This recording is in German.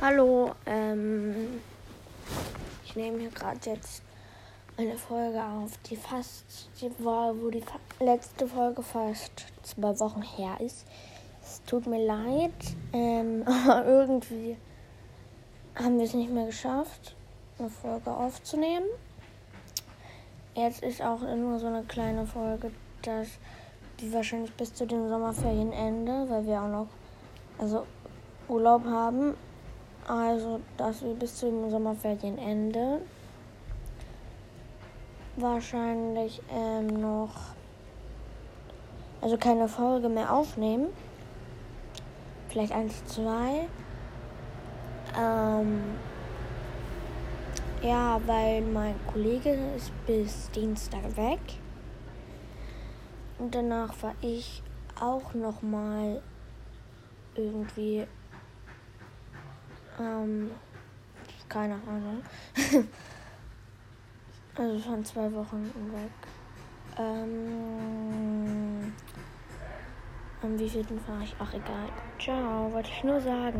Hallo, ähm, ich nehme hier gerade jetzt eine Folge auf, die fast, die war, wo die letzte Folge fast zwei Wochen her ist. Es tut mir leid, ähm, aber irgendwie haben wir es nicht mehr geschafft, eine Folge aufzunehmen. Jetzt ist auch nur so eine kleine Folge, dass die wahrscheinlich bis zu den Sommerferienende, weil wir auch noch also Urlaub haben, also, dass wir bis zum Sommerferienende wahrscheinlich ähm, noch, also keine Folge mehr aufnehmen. Vielleicht eins, zwei. Ähm, ja, weil mein Kollege ist bis Dienstag weg. Und danach war ich auch noch mal irgendwie ähm, keine Ahnung. also schon zwei Wochen weg. Ähm, am wievielten fahre ich? Ach egal. Ciao, wollte ich nur sagen.